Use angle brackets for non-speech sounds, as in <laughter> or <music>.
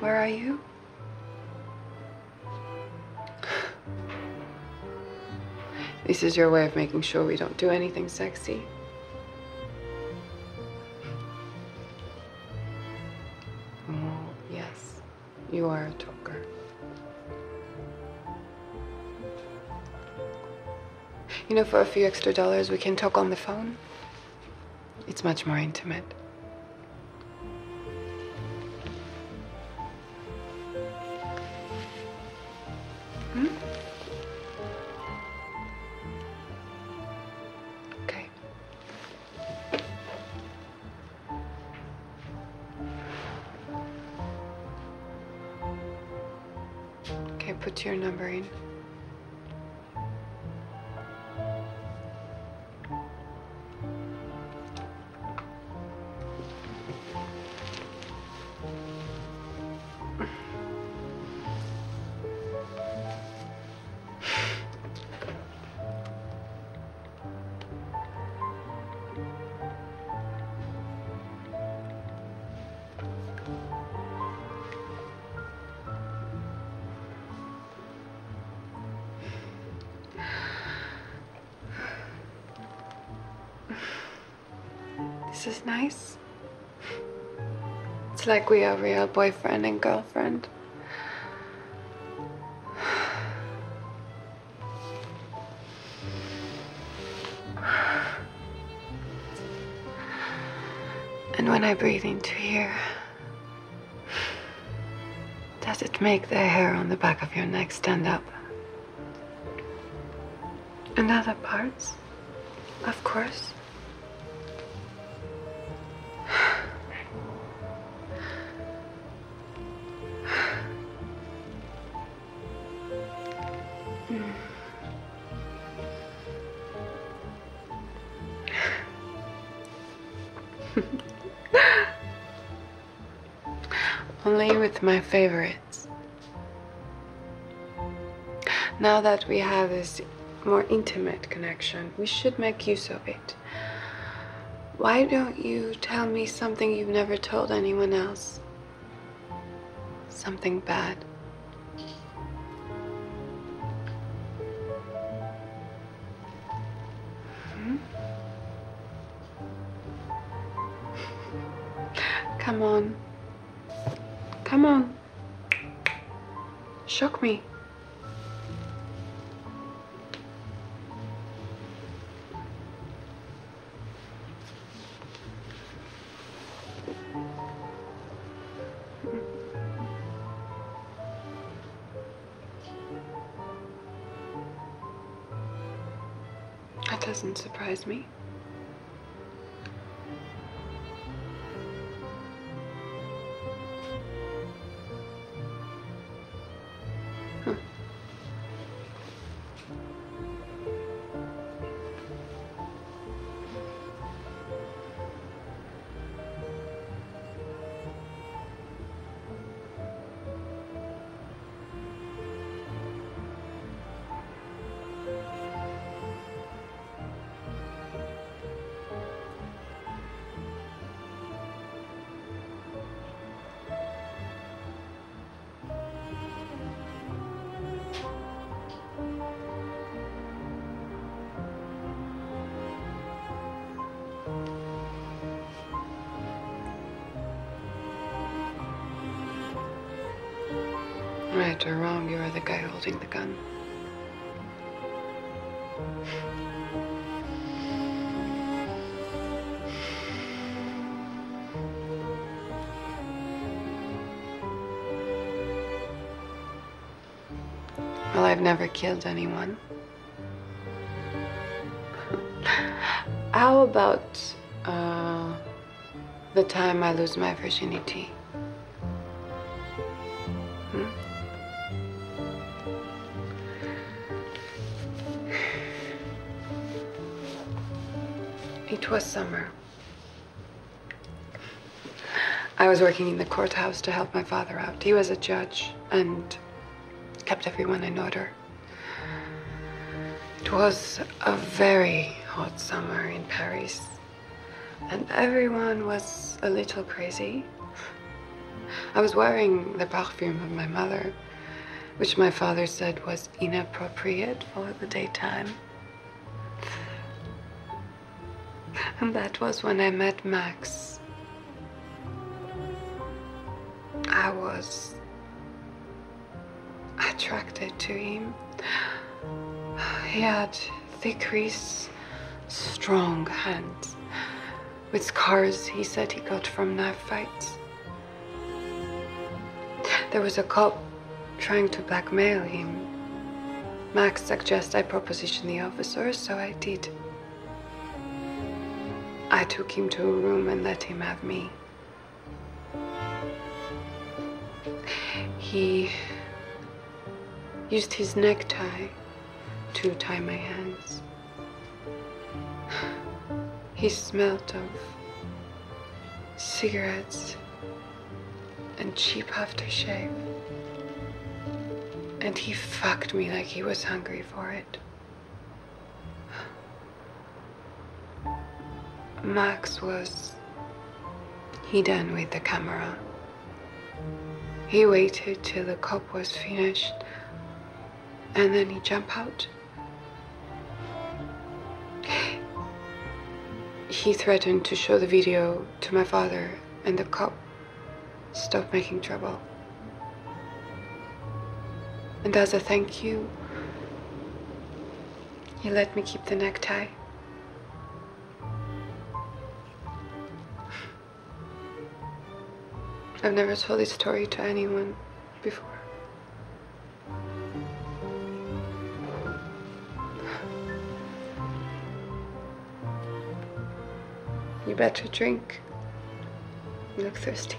Where are you? This is your way of making sure we don't do anything sexy. Oh, yes. You are a talker. You know, for a few extra dollars, we can talk on the phone. It's much more intimate. Hmm? Okay. Okay, put your number in. This is nice. It's like we are real boyfriend and girlfriend. And when I breathe into here, does it make the hair on the back of your neck stand up? And other parts, of course. <laughs> Only with my favorites. Now that we have this more intimate connection, we should make use of it. Why don't you tell me something you've never told anyone else? Something bad. Come on. Come on. Shock me. That doesn't surprise me. Or wrong, you are the guy holding the gun. Well, I've never killed anyone. How about uh, the time I lose my virginity? It was summer. I was working in the courthouse to help my father out. He was a judge and kept everyone in order. It was a very hot summer in Paris, and everyone was a little crazy. I was wearing the perfume of my mother, which my father said was inappropriate for the daytime. <laughs> And that was when I met Max. I was attracted to him. He had thick wrists, strong hands, with scars he said he got from knife fights. There was a cop trying to blackmail him. Max suggested I proposition the officer, so I did. I took him to a room and let him have me. He used his necktie to tie my hands. He smelt of cigarettes and cheap aftershave. And he fucked me like he was hungry for it. Max was. he done with the camera. He waited till the cop was finished and then he jumped out. He threatened to show the video to my father, and the cop stopped making trouble. And as a thank you, he let me keep the necktie. I've never told this story to anyone before. You better drink. You look thirsty.